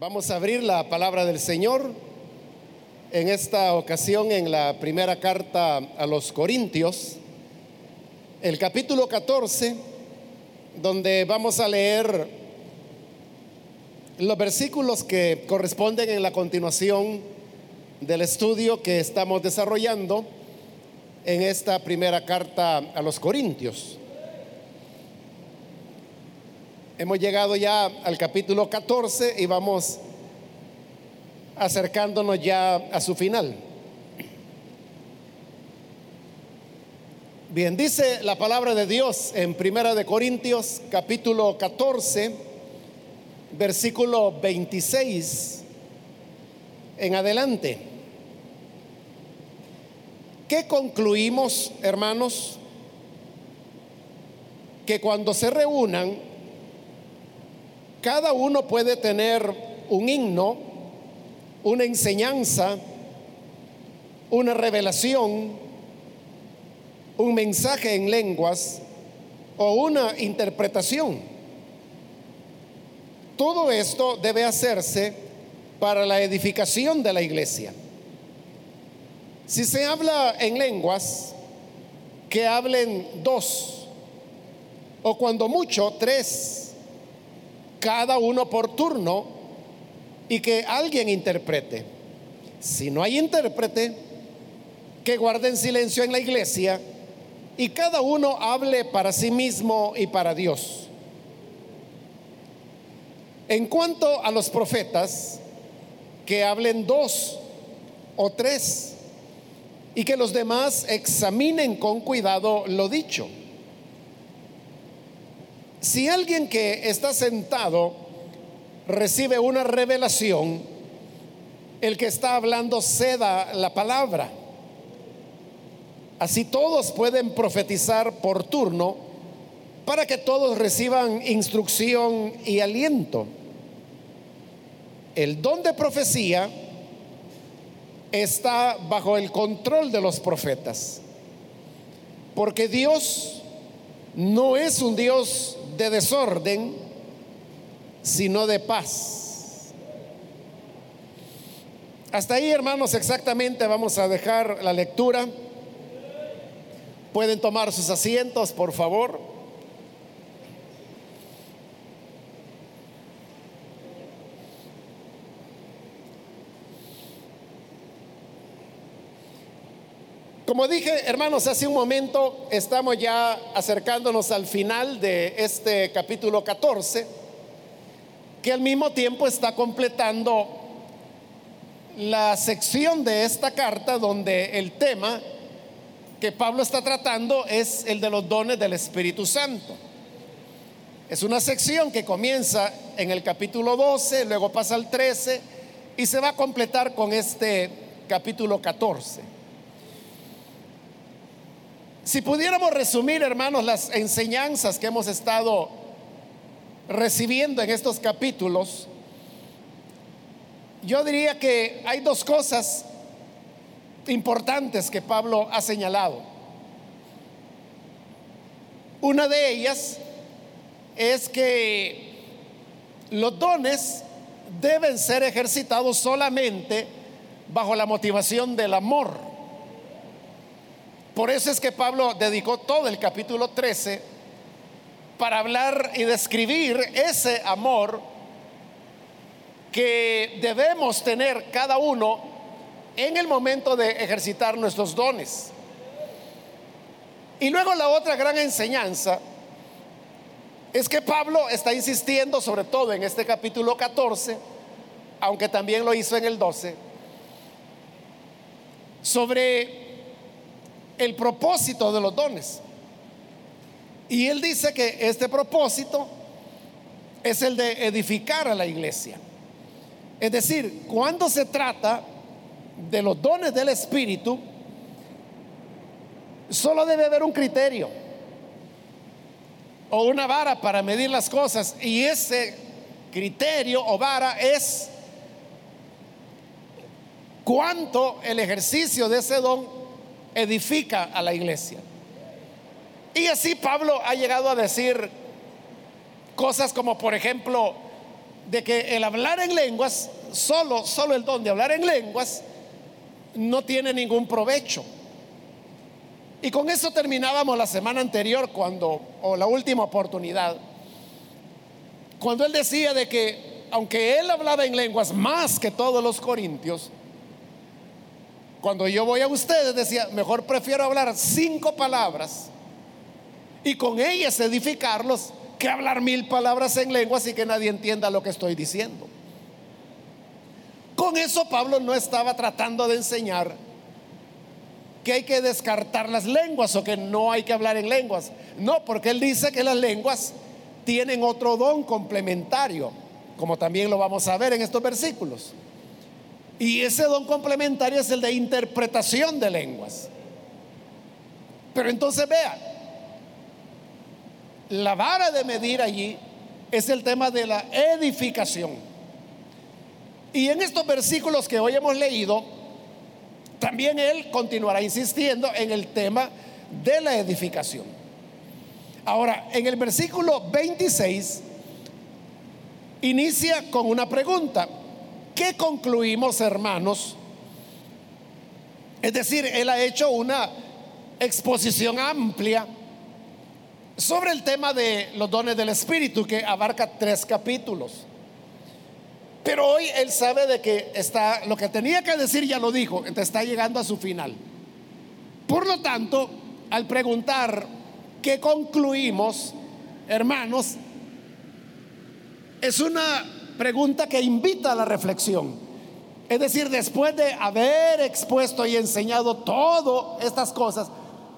Vamos a abrir la palabra del Señor en esta ocasión en la primera carta a los Corintios, el capítulo 14, donde vamos a leer los versículos que corresponden en la continuación del estudio que estamos desarrollando en esta primera carta a los Corintios. Hemos llegado ya al capítulo 14 y vamos acercándonos ya a su final. Bien, dice la palabra de Dios en Primera de Corintios capítulo 14, versículo 26 en adelante. ¿Qué concluimos, hermanos? Que cuando se reúnan cada uno puede tener un himno, una enseñanza, una revelación, un mensaje en lenguas o una interpretación. Todo esto debe hacerse para la edificación de la iglesia. Si se habla en lenguas, que hablen dos, o cuando mucho, tres cada uno por turno y que alguien interprete. Si no hay intérprete, que guarden silencio en la iglesia y cada uno hable para sí mismo y para Dios. En cuanto a los profetas, que hablen dos o tres y que los demás examinen con cuidado lo dicho si alguien que está sentado recibe una revelación, el que está hablando ceda la palabra. Así todos pueden profetizar por turno para que todos reciban instrucción y aliento. El don de profecía está bajo el control de los profetas, porque Dios no es un Dios de desorden, sino de paz. Hasta ahí, hermanos, exactamente vamos a dejar la lectura. Pueden tomar sus asientos, por favor. Como dije, hermanos, hace un momento estamos ya acercándonos al final de este capítulo 14, que al mismo tiempo está completando la sección de esta carta donde el tema que Pablo está tratando es el de los dones del Espíritu Santo. Es una sección que comienza en el capítulo 12, luego pasa al 13 y se va a completar con este capítulo 14. Si pudiéramos resumir, hermanos, las enseñanzas que hemos estado recibiendo en estos capítulos, yo diría que hay dos cosas importantes que Pablo ha señalado. Una de ellas es que los dones deben ser ejercitados solamente bajo la motivación del amor. Por eso es que Pablo dedicó todo el capítulo 13 para hablar y describir ese amor que debemos tener cada uno en el momento de ejercitar nuestros dones. Y luego la otra gran enseñanza es que Pablo está insistiendo, sobre todo en este capítulo 14, aunque también lo hizo en el 12, sobre el propósito de los dones. Y él dice que este propósito es el de edificar a la iglesia. Es decir, cuando se trata de los dones del Espíritu, solo debe haber un criterio o una vara para medir las cosas. Y ese criterio o vara es cuánto el ejercicio de ese don edifica a la iglesia. Y así Pablo ha llegado a decir cosas como, por ejemplo, de que el hablar en lenguas, solo, solo el don de hablar en lenguas, no tiene ningún provecho. Y con eso terminábamos la semana anterior cuando, o la última oportunidad, cuando él decía de que aunque él hablaba en lenguas más que todos los corintios, cuando yo voy a ustedes decía, mejor prefiero hablar cinco palabras y con ellas edificarlos que hablar mil palabras en lenguas y que nadie entienda lo que estoy diciendo. Con eso Pablo no estaba tratando de enseñar que hay que descartar las lenguas o que no hay que hablar en lenguas. No, porque él dice que las lenguas tienen otro don complementario, como también lo vamos a ver en estos versículos. Y ese don complementario es el de interpretación de lenguas. Pero entonces vea, la vara de medir allí es el tema de la edificación. Y en estos versículos que hoy hemos leído, también él continuará insistiendo en el tema de la edificación. Ahora, en el versículo 26, inicia con una pregunta. ¿Qué concluimos, hermanos? Es decir, él ha hecho una exposición amplia sobre el tema de los dones del Espíritu que abarca tres capítulos. Pero hoy él sabe de que está, lo que tenía que decir ya lo dijo, entonces está llegando a su final. Por lo tanto, al preguntar qué concluimos, hermanos, es una pregunta que invita a la reflexión. Es decir, después de haber expuesto y enseñado todas estas cosas,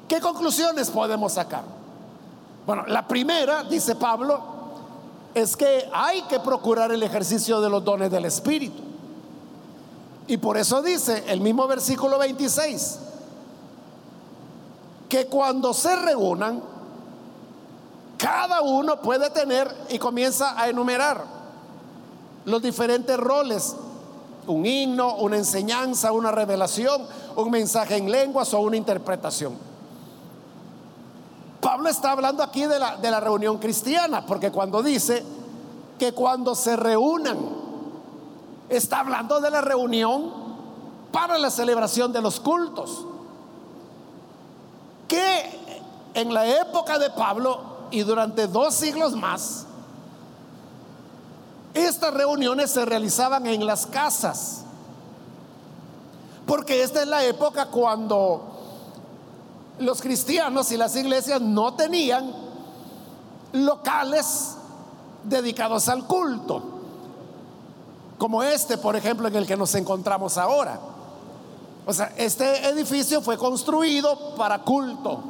¿qué conclusiones podemos sacar? Bueno, la primera, dice Pablo, es que hay que procurar el ejercicio de los dones del Espíritu. Y por eso dice el mismo versículo 26, que cuando se reúnan, cada uno puede tener y comienza a enumerar los diferentes roles, un himno, una enseñanza, una revelación, un mensaje en lenguas o una interpretación. Pablo está hablando aquí de la, de la reunión cristiana, porque cuando dice que cuando se reúnan, está hablando de la reunión para la celebración de los cultos. Que en la época de Pablo y durante dos siglos más, estas reuniones se realizaban en las casas. Porque esta es la época cuando los cristianos y las iglesias no tenían locales dedicados al culto, como este, por ejemplo, en el que nos encontramos ahora. O sea, este edificio fue construido para culto.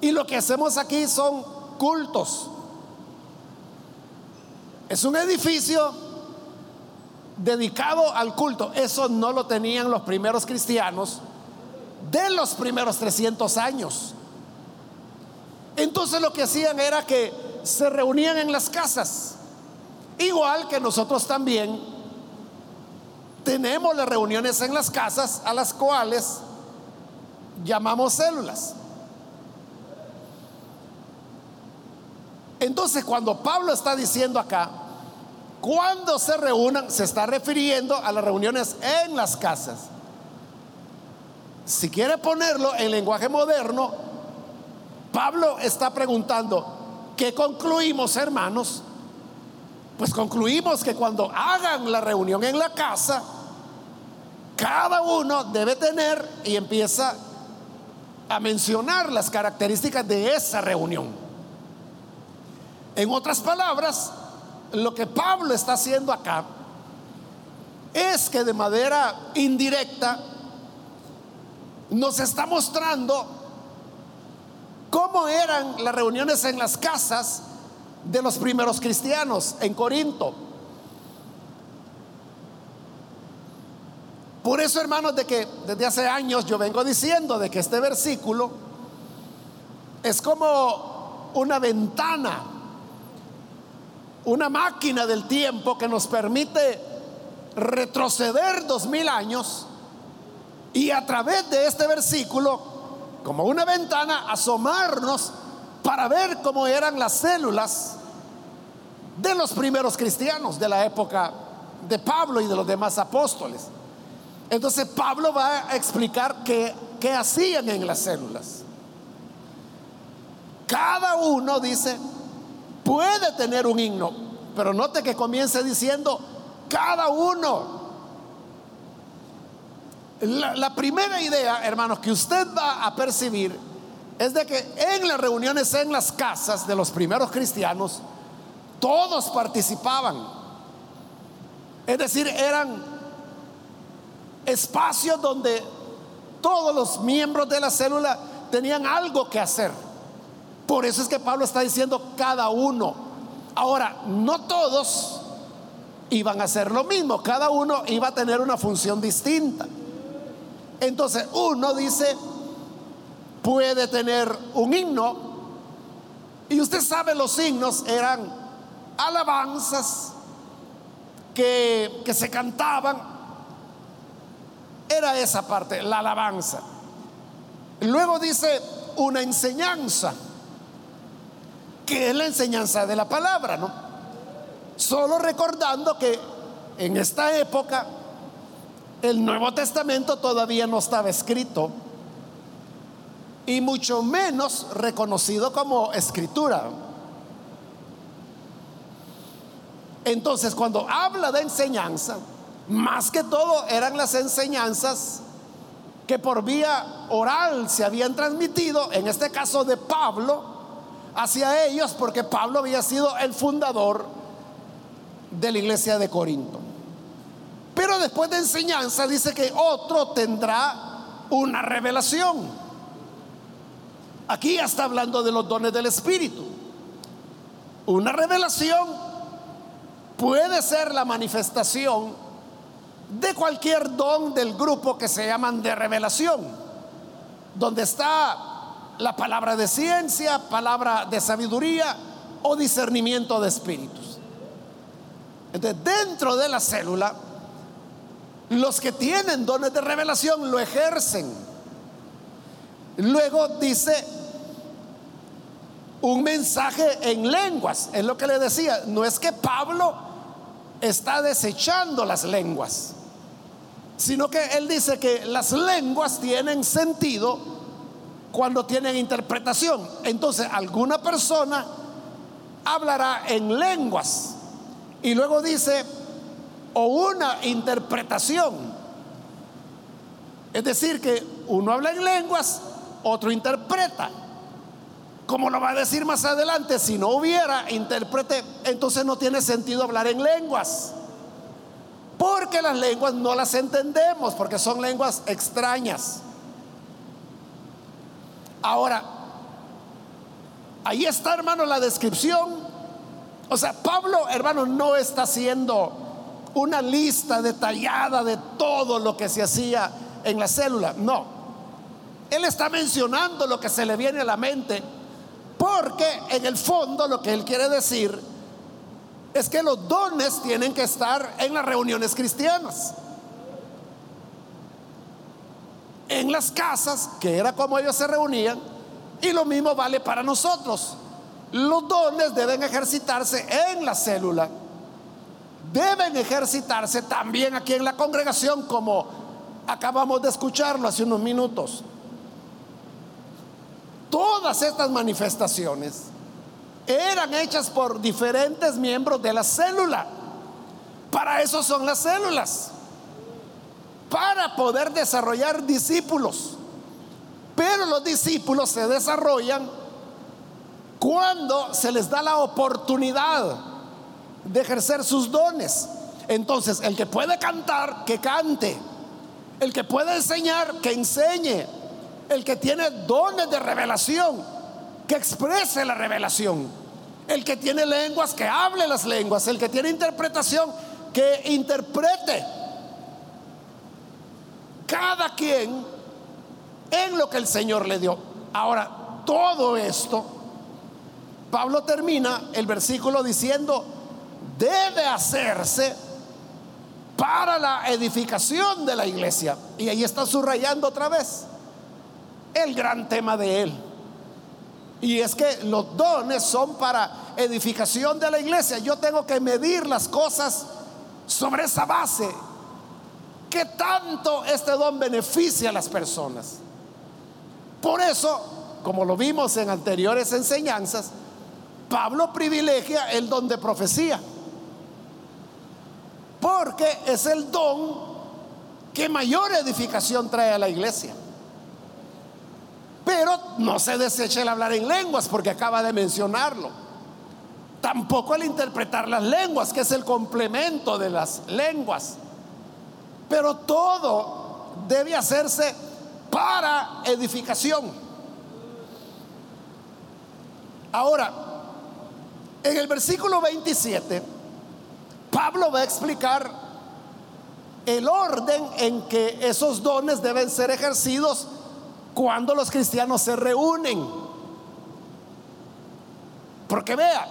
Y lo que hacemos aquí son cultos. Es un edificio dedicado al culto. Eso no lo tenían los primeros cristianos de los primeros 300 años. Entonces lo que hacían era que se reunían en las casas, igual que nosotros también tenemos las reuniones en las casas a las cuales llamamos células. Entonces cuando Pablo está diciendo acá, cuando se reúnan, se está refiriendo a las reuniones en las casas. Si quiere ponerlo en lenguaje moderno, Pablo está preguntando, ¿qué concluimos, hermanos? Pues concluimos que cuando hagan la reunión en la casa, cada uno debe tener y empieza a mencionar las características de esa reunión. En otras palabras, lo que Pablo está haciendo acá es que de manera indirecta nos está mostrando cómo eran las reuniones en las casas de los primeros cristianos en Corinto. Por eso, hermanos, de que desde hace años yo vengo diciendo de que este versículo es como una ventana, una máquina del tiempo que nos permite retroceder dos mil años y a través de este versículo, como una ventana, asomarnos para ver cómo eran las células de los primeros cristianos de la época de Pablo y de los demás apóstoles. Entonces Pablo va a explicar qué, qué hacían en las células. Cada uno dice, puede tener un himno, pero note que comience diciendo, cada uno. La, primera idea, hermanos, que usted va a percibir es de que en las reuniones en las casas de los primeros cristianos, todos participaban. Es decir, eran espacios donde todos los miembros de la célula tenían algo que hacer. Por eso es que Pablo está diciendo cada uno. Ahora, no todos iban a hacer lo mismo, cada uno iba a tener una función distinta. Entonces, uno dice, puede tener un himno, y usted sabe, los himnos eran alabanzas que, que se cantaban, era esa parte, la alabanza. Luego dice una enseñanza que es la enseñanza de la palabra, ¿no? Solo recordando que en esta época el Nuevo Testamento todavía no estaba escrito y mucho menos reconocido como escritura. Entonces, cuando habla de enseñanza, más que todo eran las enseñanzas que por vía oral se habían transmitido, en este caso de Pablo, hacia ellos porque Pablo había sido el fundador de la iglesia de Corinto. Pero después de enseñanza dice que otro tendrá una revelación. Aquí ya está hablando de los dones del Espíritu. Una revelación puede ser la manifestación de cualquier don del grupo que se llaman de revelación, donde está la palabra de ciencia, palabra de sabiduría o discernimiento de espíritus. Entonces, dentro de la célula, los que tienen dones de revelación lo ejercen. Luego dice un mensaje en lenguas, es lo que le decía, no es que Pablo está desechando las lenguas, sino que él dice que las lenguas tienen sentido cuando tienen interpretación. Entonces, alguna persona hablará en lenguas y luego dice, o una interpretación. Es decir, que uno habla en lenguas, otro interpreta. Como lo va a decir más adelante, si no hubiera intérprete, entonces no tiene sentido hablar en lenguas. Porque las lenguas no las entendemos, porque son lenguas extrañas. Ahora, ahí está, hermano, la descripción. O sea, Pablo, hermano, no está haciendo una lista detallada de todo lo que se hacía en la célula. No. Él está mencionando lo que se le viene a la mente. Porque en el fondo lo que él quiere decir es que los dones tienen que estar en las reuniones cristianas en las casas, que era como ellos se reunían, y lo mismo vale para nosotros. Los dones deben ejercitarse en la célula, deben ejercitarse también aquí en la congregación, como acabamos de escucharlo hace unos minutos. Todas estas manifestaciones eran hechas por diferentes miembros de la célula. Para eso son las células para poder desarrollar discípulos. Pero los discípulos se desarrollan cuando se les da la oportunidad de ejercer sus dones. Entonces, el que puede cantar, que cante. El que puede enseñar, que enseñe. El que tiene dones de revelación, que exprese la revelación. El que tiene lenguas, que hable las lenguas. El que tiene interpretación, que interprete cada quien en lo que el Señor le dio. Ahora, todo esto, Pablo termina el versículo diciendo, debe hacerse para la edificación de la iglesia. Y ahí está subrayando otra vez el gran tema de él. Y es que los dones son para edificación de la iglesia, yo tengo que medir las cosas sobre esa base. ¿Qué tanto este don beneficia a las personas? Por eso, como lo vimos en anteriores enseñanzas, Pablo privilegia el don de profecía. Porque es el don que mayor edificación trae a la iglesia. Pero no se desecha el hablar en lenguas porque acaba de mencionarlo. Tampoco el interpretar las lenguas, que es el complemento de las lenguas. Pero todo debe hacerse para edificación. Ahora, en el versículo 27, Pablo va a explicar el orden en que esos dones deben ser ejercidos cuando los cristianos se reúnen. Porque vea,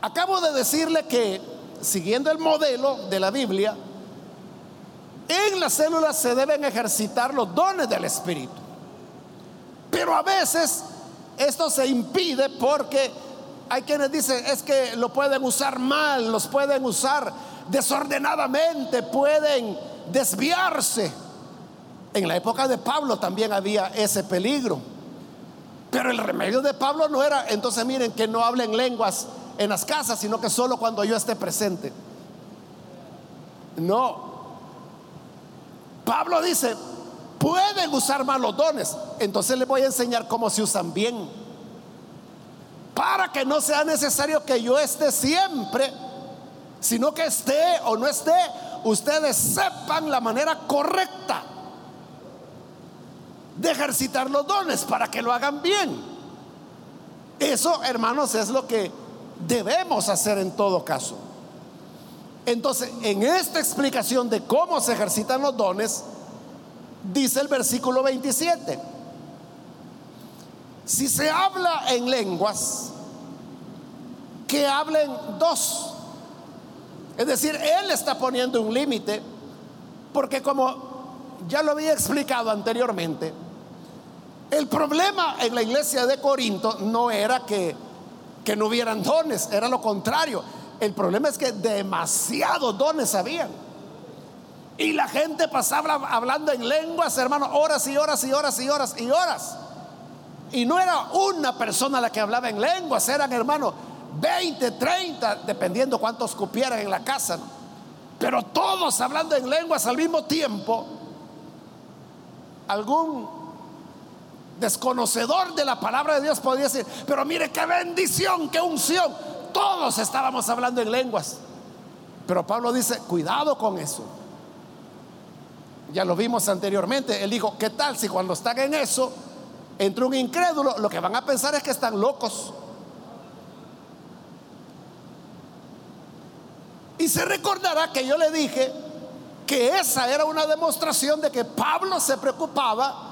acabo de decirle que siguiendo el modelo de la Biblia, en las células se deben ejercitar los dones del Espíritu. Pero a veces esto se impide porque hay quienes dicen es que lo pueden usar mal, los pueden usar desordenadamente, pueden desviarse. En la época de Pablo también había ese peligro. Pero el remedio de Pablo no era, entonces miren, que no hablen lenguas en las casas, sino que solo cuando yo esté presente. No. Pablo dice, pueden usar malos dones. Entonces les voy a enseñar cómo se usan bien. Para que no sea necesario que yo esté siempre, sino que esté o no esté, ustedes sepan la manera correcta de ejercitar los dones para que lo hagan bien. Eso, hermanos, es lo que debemos hacer en todo caso. Entonces, en esta explicación de cómo se ejercitan los dones, dice el versículo 27, si se habla en lenguas, que hablen dos. Es decir, él está poniendo un límite, porque como ya lo había explicado anteriormente, el problema en la iglesia de Corinto no era que, que no hubieran dones, era lo contrario. El problema es que demasiados dones habían. Y la gente pasaba hablando en lenguas, hermano, horas y horas y horas y horas y horas. Y no era una persona la que hablaba en lenguas, eran, hermano, 20, 30, dependiendo cuántos cupieran en la casa. Pero todos hablando en lenguas al mismo tiempo algún desconocedor de la palabra de Dios podría decir, pero mire qué bendición, qué unción. Todos estábamos hablando en lenguas. Pero Pablo dice, cuidado con eso. Ya lo vimos anteriormente. Él dijo, ¿qué tal si cuando están en eso, entre un incrédulo, lo que van a pensar es que están locos? Y se recordará que yo le dije que esa era una demostración de que Pablo se preocupaba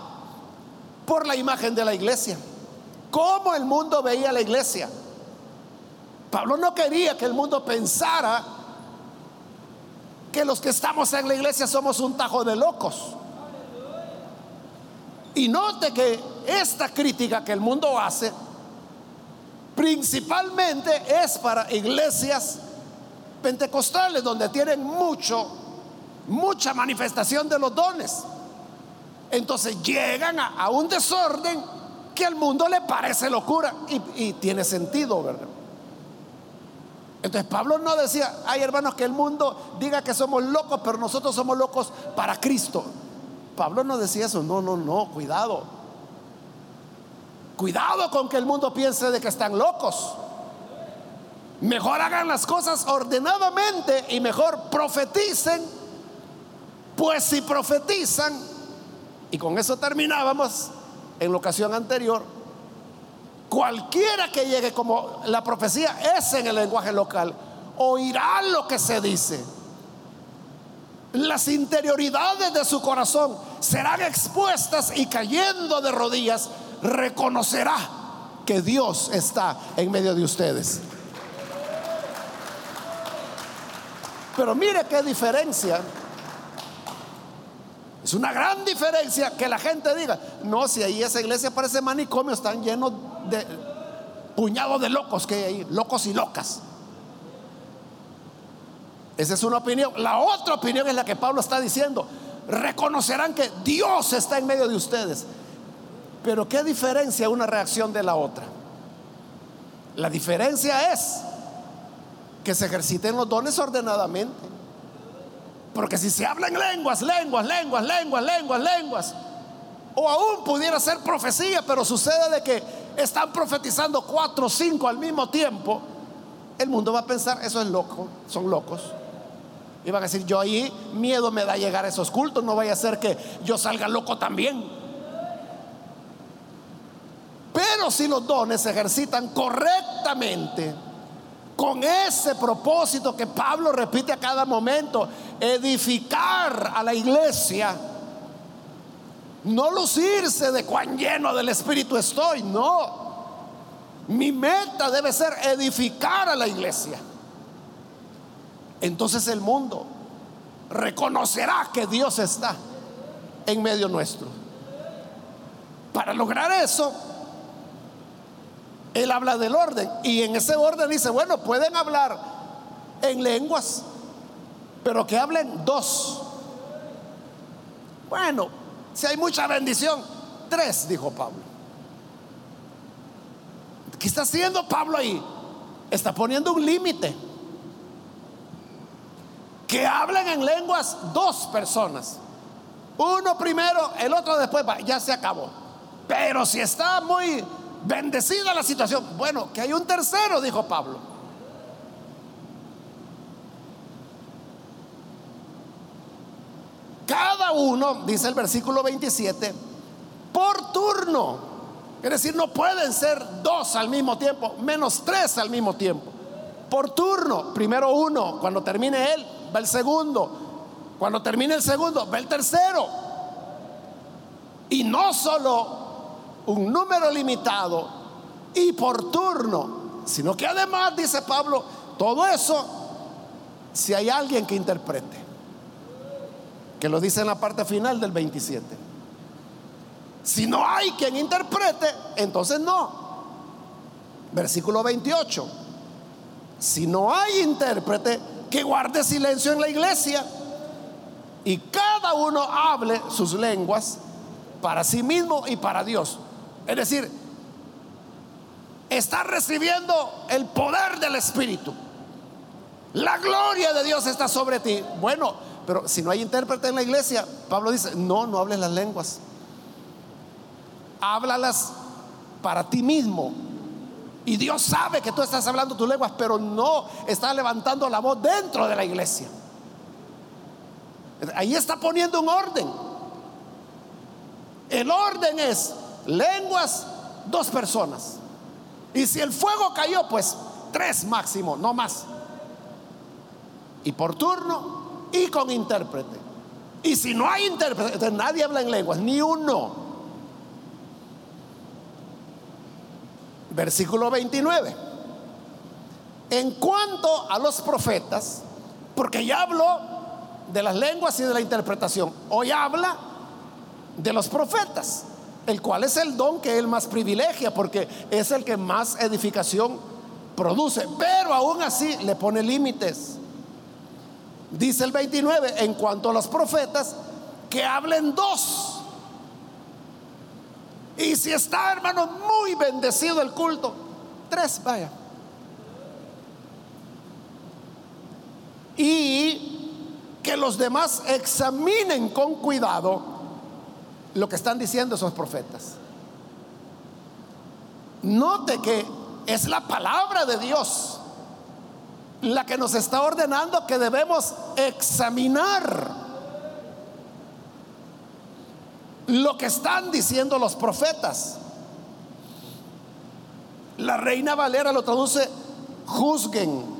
por la imagen de la iglesia. Cómo el mundo veía la iglesia. Pablo no quería que el mundo pensara que los que estamos en la iglesia somos un tajo de locos. Y note que esta crítica que el mundo hace principalmente es para iglesias pentecostales donde tienen mucho mucha manifestación de los dones. Entonces llegan a, un desorden que al mundo le parece locura y, tiene sentido, ¿verdad? Entonces Pablo no decía, hay hermanos que el mundo diga que somos locos, pero nosotros somos locos para Cristo. Pablo no decía eso, no, no, no, cuidado. Cuidado con que el mundo piense de que están locos. Mejor hagan las cosas ordenadamente y mejor profeticen pues si profetizan, y con eso terminábamos en la ocasión anterior, cualquiera que llegue como la profecía es en el lenguaje local, oirá lo que se dice. Las interioridades de su corazón serán expuestas y cayendo de rodillas reconocerá que Dios está en medio de ustedes. Pero mire qué diferencia es una gran diferencia que la gente diga, no, si ahí esa iglesia parece manicomio, están llenos de puñado de locos que hay ahí, locos y locas. Esa es una opinión. La otra opinión es la que Pablo está diciendo. Reconocerán que Dios está en medio de ustedes. Pero ¿qué diferencia una reacción de la otra? La diferencia es que se ejerciten los dones ordenadamente. Porque si se hablan lenguas, lenguas, lenguas, lenguas, lenguas, lenguas, o aún pudiera ser profecía, pero sucede de que están profetizando cuatro o cinco al mismo tiempo, el mundo va a pensar, eso es loco, son locos. Y van a decir, yo ahí miedo me da llegar a esos cultos, no vaya a ser que yo salga loco también. Pero si los dones se ejercitan correctamente, con ese propósito que Pablo repite a cada momento, edificar a la iglesia, no lucirse de cuán lleno del Espíritu estoy, no. Mi meta debe ser edificar a la iglesia entonces el mundo reconocerá que Dios está en medio nuestro. Para lograr eso, Él habla del orden y en ese orden dice, bueno, pueden hablar en lenguas, pero que hablen dos. Bueno, si hay mucha bendición, tres, dijo Pablo. ¿Qué está haciendo Pablo ahí? Está poniendo un límite que hablen en lenguas dos personas. Uno primero, el otro después, ya se acabó. Pero si está muy bendecida la situación, bueno, que hay un tercero, dijo Pablo. Cada uno, dice el versículo 27, por turno. Es decir, no pueden ser dos al mismo tiempo, menos tres al mismo tiempo. Por turno, primero uno, cuando termine él, va el segundo. Cuando termine el segundo, va el tercero. Y no solo un número limitado y por turno, sino que además, dice Pablo, todo eso, si hay alguien que interprete, que lo dice en la parte final del 27. Si no hay quien interprete, entonces no. Versículo 28. Si no hay intérprete, que guarde silencio en la iglesia y cada uno hable sus lenguas para sí mismo y para Dios. Es decir, está recibiendo el poder del Espíritu. La gloria de Dios está sobre ti. Bueno, pero si no hay intérprete en la iglesia, Pablo dice, no, no hables las lenguas. Háblalas para ti mismo, y Dios sabe que tú estás hablando tus lenguas, pero no está levantando la voz dentro de la iglesia. Ahí está poniendo un orden. El orden es lenguas, dos personas. Y si el fuego cayó, pues tres máximo, no más. Y por turno y con intérprete. Y si no hay intérprete, nadie habla en lenguas, ni uno. Versículo 29. En cuanto a los profetas, porque ya habló de las lenguas y de la interpretación, hoy habla de los profetas, el cual es el don que él más privilegia, porque es el que más edificación produce, pero aún así le pone límites. Dice el 29, en cuanto a los profetas, que hablen dos y si está, hermano, muy bendecido el culto, tres, vaya. Y que los demás examinen con cuidado lo que están diciendo esos profetas. Note que es la palabra de Dios la que nos está ordenando que debemos examinar lo que están diciendo los profetas. La reina Valera lo traduce juzguen.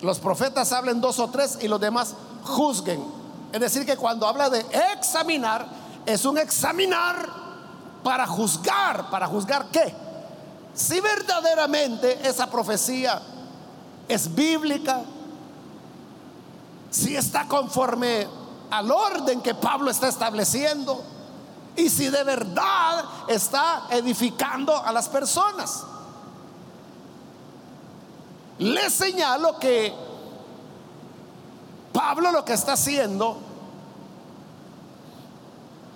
Los profetas hablen dos o tres y los demás juzguen. Es decir, que cuando habla de examinar, es un examinar para juzgar. ¿Para juzgar qué? Si verdaderamente esa profecía es bíblica, si está conforme al orden que Pablo está estableciendo y si de verdad está edificando a las personas. le señalo que Pablo lo que está haciendo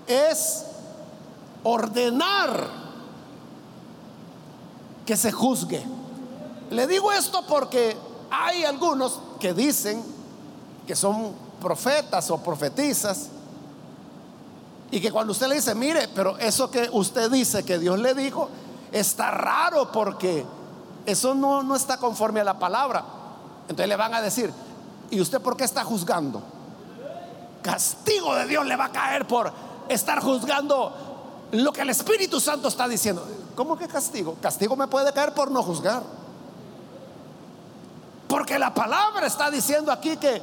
es ordenar que se juzgue. Le digo esto porque hay algunos que dicen que son profetas o profetizas y que cuando usted le dice, mire, pero eso que usted dice que Dios le dijo, está raro porque eso no, no está conforme a la palabra. Entonces le van a decir, ¿y usted por qué está juzgando? Castigo de Dios le va a caer por estar juzgando lo que el Espíritu Santo está diciendo. ¿Cómo que castigo? Castigo me puede caer por no juzgar. Porque la palabra está diciendo aquí que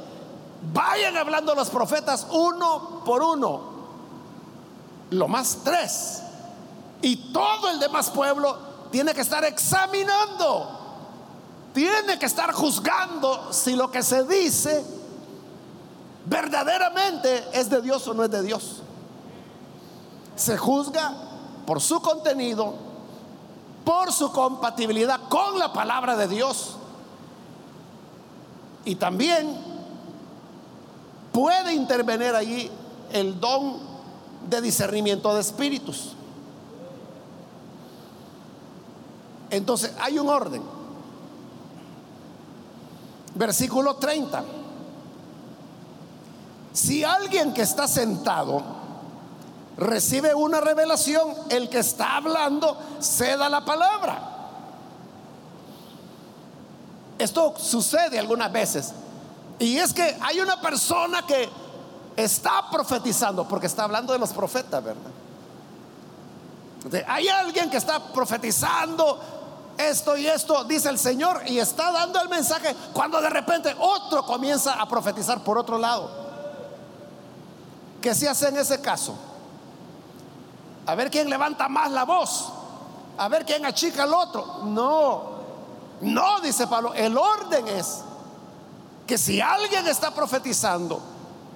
vayan hablando los profetas uno por uno. Lo más tres. Y todo el demás pueblo tiene que estar examinando. Tiene que estar juzgando si lo que se dice verdaderamente es de Dios o no es de Dios. Se juzga por su contenido, por su compatibilidad con la palabra de Dios. Y también puede intervenir allí el don de discernimiento de espíritus. Entonces hay un orden. Versículo 30. Si alguien que está sentado recibe una revelación, el que está hablando ceda la palabra. Esto sucede algunas veces. Y es que hay una persona que está profetizando, porque está hablando de los profetas, ¿verdad? Hay alguien que está profetizando esto y esto, dice el Señor, y está dando el mensaje cuando de repente otro comienza a profetizar por otro lado. ¿Qué se hace en ese caso? A ver quién levanta más la voz, a ver quién achica al otro. No, no, dice Pablo, el orden es que si alguien está profetizando,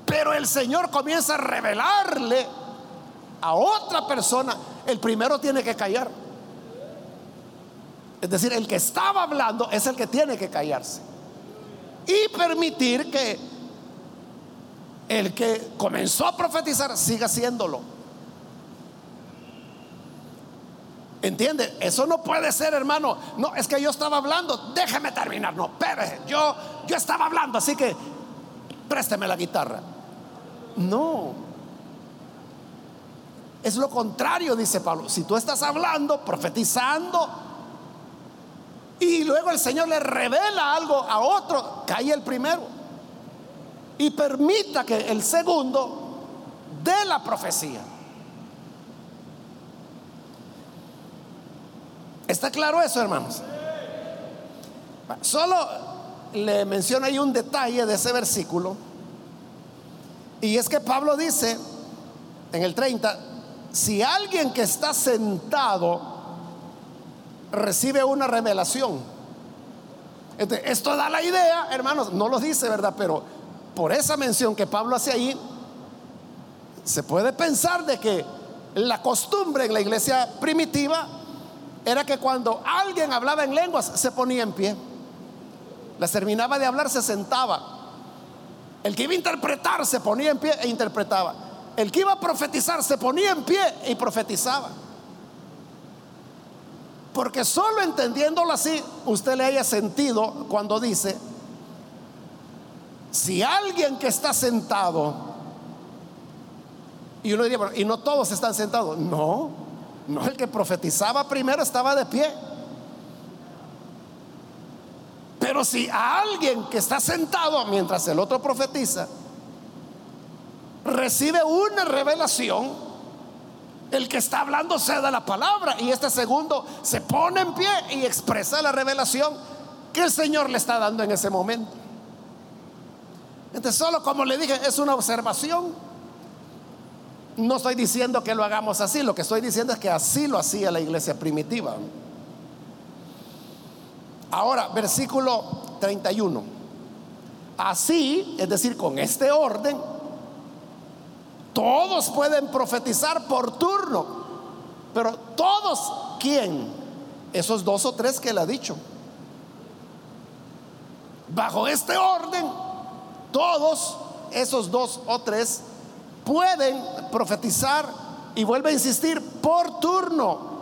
pero el Señor comienza a revelarle a otra persona, el primero tiene que callar. Es decir, el que estaba hablando es el que tiene que callarse. Y permitir que el que comenzó a profetizar siga haciéndolo. ¿Entiende? Eso no puede ser, hermano. No, es que yo estaba hablando. Déjeme terminar. No, pero Yo, yo estaba hablando, así que présteme la guitarra. No. Es lo contrario, dice Pablo. Si tú estás hablando, profetizando, y luego el Señor le revela algo a otro, cae el primero. Y permita que el segundo dé la profecía. ¿Está claro eso, hermanos? Solo le menciono ahí un detalle de ese versículo. Y es que Pablo dice en el 30, si alguien que está sentado recibe una revelación. esto da la idea, hermanos, no lo dice, ¿verdad? Pero por esa mención que Pablo hace ahí, se puede pensar de que la costumbre en la iglesia primitiva era que cuando alguien hablaba en lenguas se ponía en pie. La terminaba de hablar, se sentaba. El que iba a interpretar se ponía en pie e interpretaba. El que iba a profetizar se ponía en pie y profetizaba. Porque solo entendiéndolo así, usted le haya sentido cuando dice, si alguien que está sentado, y uno diría, y no todos están sentados, no, no, el que profetizaba primero estaba de pie. Pero si a alguien que está sentado mientras el otro profetiza, recibe una revelación, el que está hablando se da la palabra y este segundo se pone en pie y expresa la revelación que el Señor le está dando en ese momento. Entonces, solo como le dije, es una observación. No estoy diciendo que lo hagamos así, lo que estoy diciendo es que así lo hacía la iglesia primitiva. Ahora, versículo 31. Así, es decir, con este orden, todos pueden profetizar por turno, pero todos, ¿quién? Esos dos o tres que él ha dicho. Bajo este orden, todos esos dos o tres pueden profetizar y vuelve a insistir por turno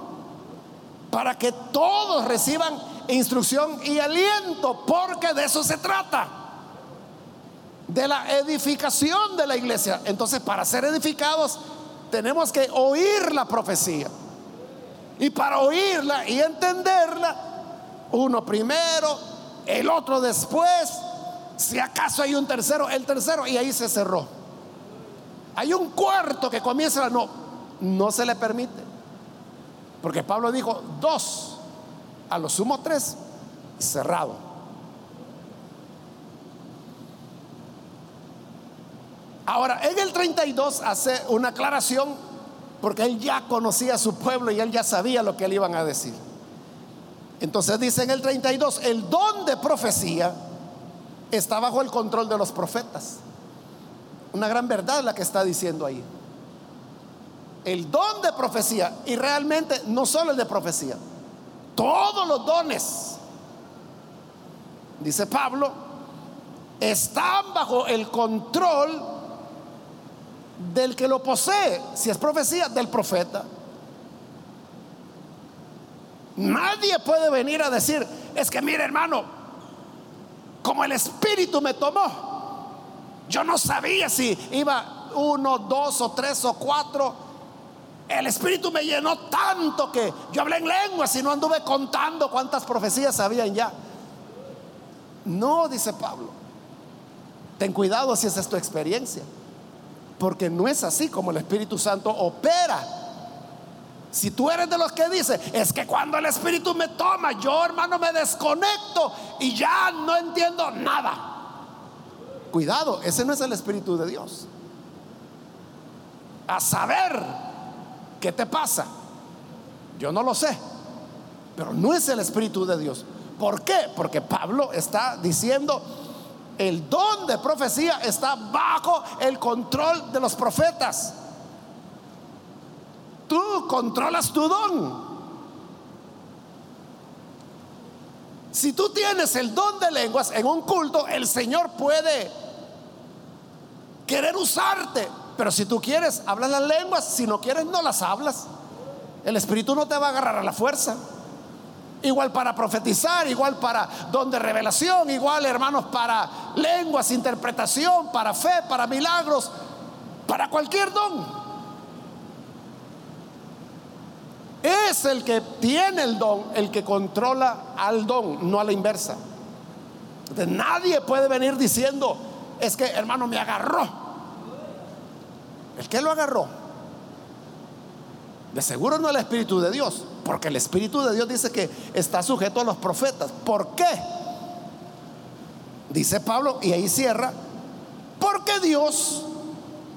para que todos reciban instrucción y aliento, porque de eso se trata, de la edificación de la iglesia. Entonces, para ser edificados, tenemos que oír la profecía. Y para oírla y entenderla, uno primero, el otro después, si acaso hay un tercero, el tercero, y ahí se cerró. Hay un cuarto que comienza, no, no se le permite. Porque Pablo dijo dos, a lo sumo tres, cerrado. Ahora, en el 32 hace una aclaración porque él ya conocía a su pueblo y él ya sabía lo que le iban a decir. Entonces dice en el 32, el don de profecía está bajo el control de los profetas. Una gran verdad la que está diciendo ahí. El don de profecía, y realmente no solo el de profecía, todos los dones, dice Pablo, están bajo el control del que lo posee, si es profecía, del profeta. Nadie puede venir a decir, es que mire hermano, como el Espíritu me tomó, yo no sabía si iba uno, dos o tres o cuatro. El Espíritu me llenó tanto que yo hablé en lenguas y no anduve contando cuántas profecías habían ya. No, dice Pablo. Ten cuidado si esa es tu experiencia. Porque no es así como el Espíritu Santo opera. Si tú eres de los que dice, es que cuando el Espíritu me toma, yo hermano me desconecto y ya no entiendo nada. Cuidado, ese no es el Espíritu de Dios. A saber qué te pasa. Yo no lo sé, pero no es el Espíritu de Dios. ¿Por qué? Porque Pablo está diciendo, el don de profecía está bajo el control de los profetas. Tú controlas tu don. Si tú tienes el don de lenguas en un culto, el Señor puede querer usarte. Pero si tú quieres, hablas las lenguas. Si no quieres, no las hablas. El Espíritu no te va a agarrar a la fuerza. Igual para profetizar, igual para don de revelación, igual hermanos para lenguas, interpretación, para fe, para milagros, para cualquier don. Es el que tiene el don, el que controla al don, no a la inversa. nadie puede venir diciendo, es que hermano me agarró. ¿El que lo agarró? De seguro no el Espíritu de Dios, porque el Espíritu de Dios dice que está sujeto a los profetas. ¿Por qué? Dice Pablo, y ahí cierra, porque Dios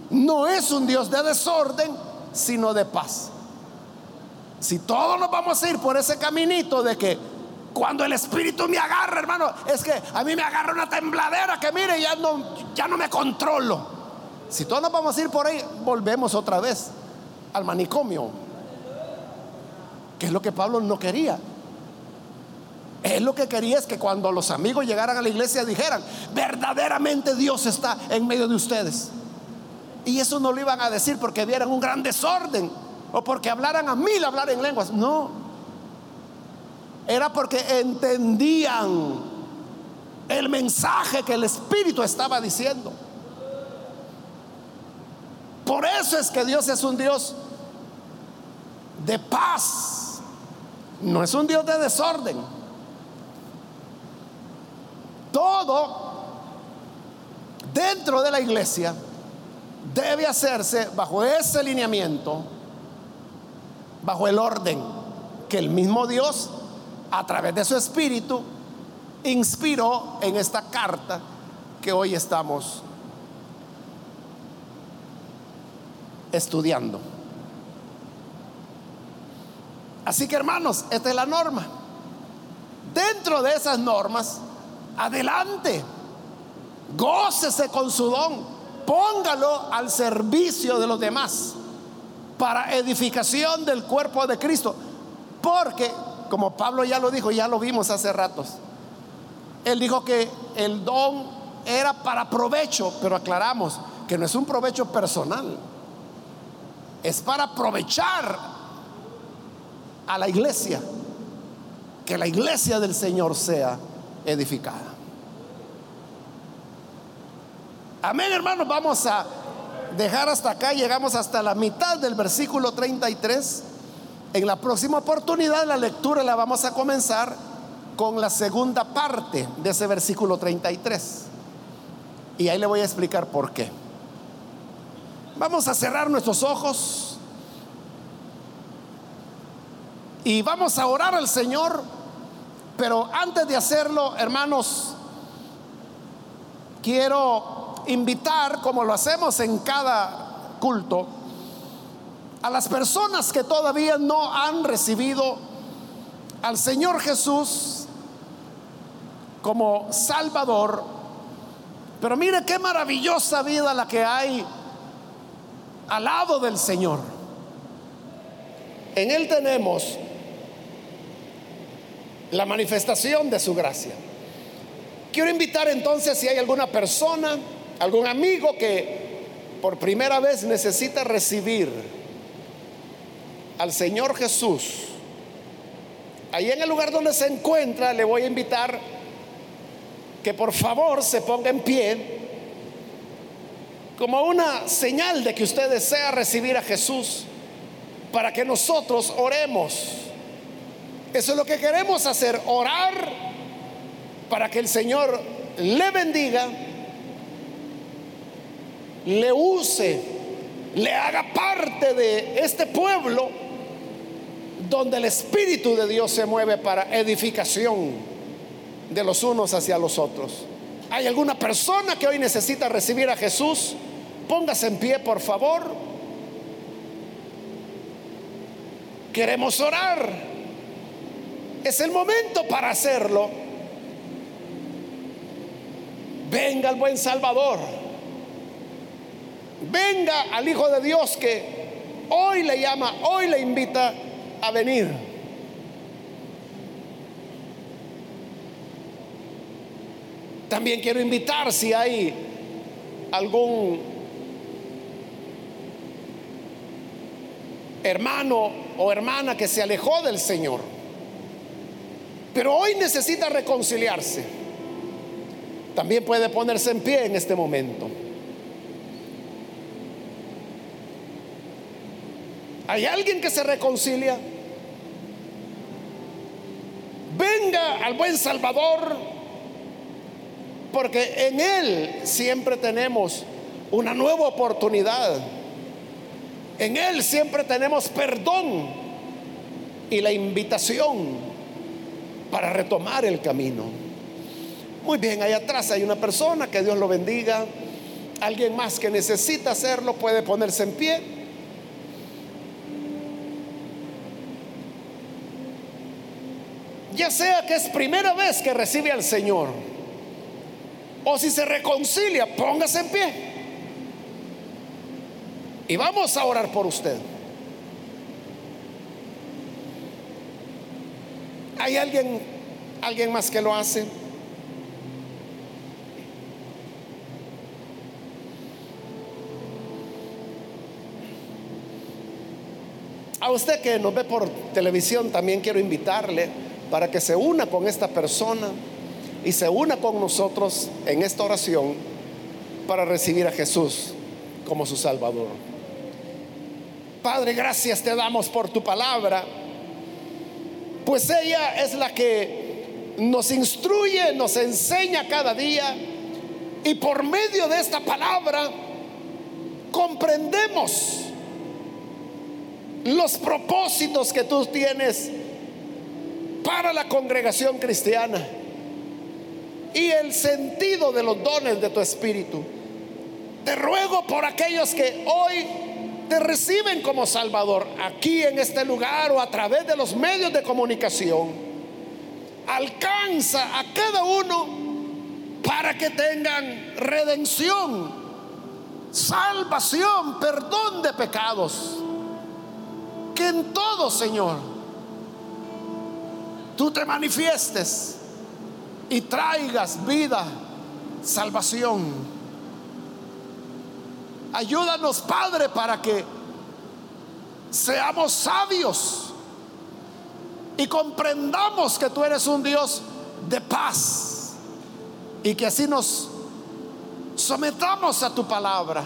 no es un Dios de desorden, sino de paz. Si todos nos vamos a ir por ese caminito de que cuando el espíritu me agarra, hermano, es que a mí me agarra una tembladera que mire, ya no, ya no me controlo. Si todos nos vamos a ir por ahí, volvemos otra vez al manicomio. Que es lo que Pablo no quería. Él lo que quería es que cuando los amigos llegaran a la iglesia dijeran, verdaderamente Dios está en medio de ustedes. Y eso no lo iban a decir porque vieran un gran desorden o porque hablaran a mil hablar en lenguas. No era porque entendían el mensaje que el Espíritu estaba diciendo. Por eso es que Dios es un Dios de paz, no es un Dios de desorden. Todo dentro de la iglesia debe hacerse bajo ese lineamiento, bajo el orden que el mismo Dios a través de su espíritu, inspiró en esta carta que hoy estamos estudiando. Así que hermanos, esta es la norma. Dentro de esas normas, adelante, gócese con su don, póngalo al servicio de los demás para edificación del cuerpo de Cristo. Porque como Pablo ya lo dijo, ya lo vimos hace ratos. Él dijo que el don era para provecho, pero aclaramos que no es un provecho personal, es para aprovechar a la iglesia, que la iglesia del Señor sea edificada. Amén, hermanos, vamos a dejar hasta acá, llegamos hasta la mitad del versículo 33. En la próxima oportunidad la lectura la vamos a comenzar con la segunda parte de ese versículo 33. Y ahí le voy a explicar por qué. Vamos a cerrar nuestros ojos y vamos a orar al Señor, pero antes de hacerlo, hermanos, quiero invitar, como lo hacemos en cada culto, a las personas que todavía no han recibido al Señor Jesús como Salvador. Pero mire qué maravillosa vida la que hay al lado del Señor. En Él tenemos la manifestación de su gracia. Quiero invitar entonces si hay alguna persona, algún amigo que por primera vez necesita recibir al Señor Jesús, ahí en el lugar donde se encuentra, le voy a invitar que por favor se ponga en pie como una señal de que usted desea recibir a Jesús para que nosotros oremos. Eso es lo que queremos hacer, orar para que el Señor le bendiga, le use, le haga parte de este pueblo donde el Espíritu de Dios se mueve para edificación de los unos hacia los otros. ¿Hay alguna persona que hoy necesita recibir a Jesús? Póngase en pie, por favor. Queremos orar. Es el momento para hacerlo. Venga el buen Salvador. Venga al Hijo de Dios que hoy le llama, hoy le invita a venir. También quiero invitar si hay algún hermano o hermana que se alejó del Señor, pero hoy necesita reconciliarse. También puede ponerse en pie en este momento. ¿Hay alguien que se reconcilia? Venga al buen Salvador, porque en Él siempre tenemos una nueva oportunidad. En Él siempre tenemos perdón y la invitación para retomar el camino. Muy bien, ahí atrás hay una persona, que Dios lo bendiga. Alguien más que necesita hacerlo puede ponerse en pie. Ya sea que es primera vez que recibe al Señor, o si se reconcilia, póngase en pie. Y vamos a orar por usted. ¿Hay alguien, alguien más que lo hace? A usted que nos ve por televisión, también quiero invitarle para que se una con esta persona y se una con nosotros en esta oración para recibir a Jesús como su Salvador. Padre, gracias te damos por tu palabra, pues ella es la que nos instruye, nos enseña cada día y por medio de esta palabra comprendemos los propósitos que tú tienes para la congregación cristiana y el sentido de los dones de tu espíritu. Te ruego por aquellos que hoy te reciben como Salvador aquí en este lugar o a través de los medios de comunicación. Alcanza a cada uno para que tengan redención, salvación, perdón de pecados. Que en todo, Señor, tú te manifiestes y traigas vida, salvación. Ayúdanos, Padre, para que seamos sabios y comprendamos que tú eres un Dios de paz y que así nos sometamos a tu palabra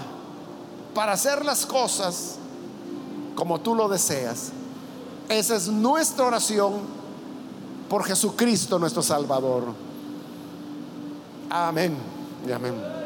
para hacer las cosas como tú lo deseas. Esa es nuestra oración por Jesucristo nuestro Salvador. Amén y amén.